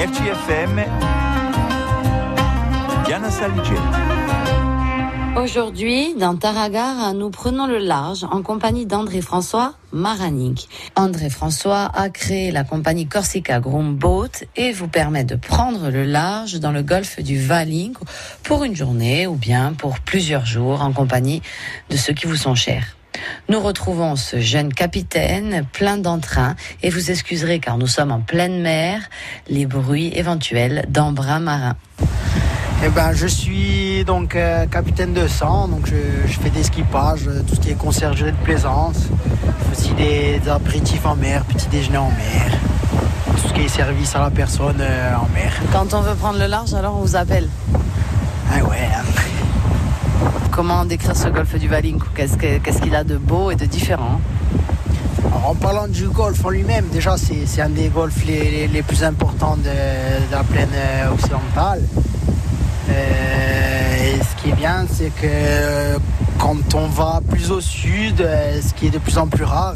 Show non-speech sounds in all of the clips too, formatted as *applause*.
RCFM Diana Saligeti. Aujourd'hui, dans Taragare, nous prenons le large en compagnie d'André-François Maranik. André-François a créé la compagnie Corsica Groom Boat et vous permet de prendre le large dans le golfe du Valing pour une journée ou bien pour plusieurs jours en compagnie de ceux qui vous sont chers. Nous retrouvons ce jeune capitaine plein d'entrain et vous excuserez car nous sommes en pleine mer, les bruits éventuels d'embruns marins. Eh ben, je suis donc euh, capitaine de sang, donc je, je fais des skipages, euh, tout ce qui est conciergerie de plaisance, Je fais aussi des, des apéritifs en mer, petit déjeuner en mer, tout ce qui est service à la personne euh, en mer. Quand on veut prendre le large, alors on vous appelle. Ah ouais, hein. Comment décrire ce golfe du Valing Qu'est-ce que- qu'est-ce qu'il a de beau et de différent en parlant du golfe en lui-même, déjà c'est un des golfs les, plus importants de, la plaine euh, occidentale. Euh, ce qui est bien, c'est que quand on va plus au sud, euh, ce qui est de plus en plus rare,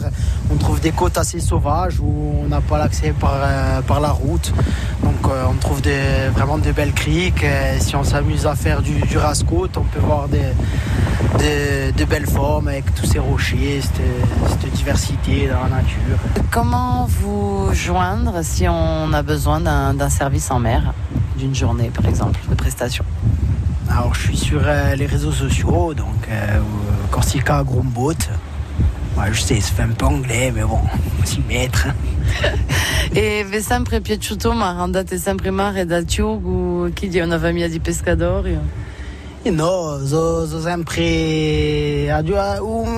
on trouve des côtes assez sauvages où on n'a pas l'accès par, euh, par la route. Donc euh, on trouve vraiment de belles criques. Si on s'amuse à faire du, du race-côte, on peut voir des, de, belles formes avec tous ces rochers, cette, cette diversité dans la nature. Comment vous joindre si on a besoin d'un d'un service en mer D'une journée, par exemple, de prestation? Alors je suis sur euh, les réseaux sociaux, donc euh, Corsica Groomboat. Ouais, je sais, fait un peu anglais, mais bon, faut s'y mettre. *laughs* E vi sempre piaciuto ma andate sempre in mare dal Tiugu, chi di una famiglia di pescatori? E no, so, so sempre adieu,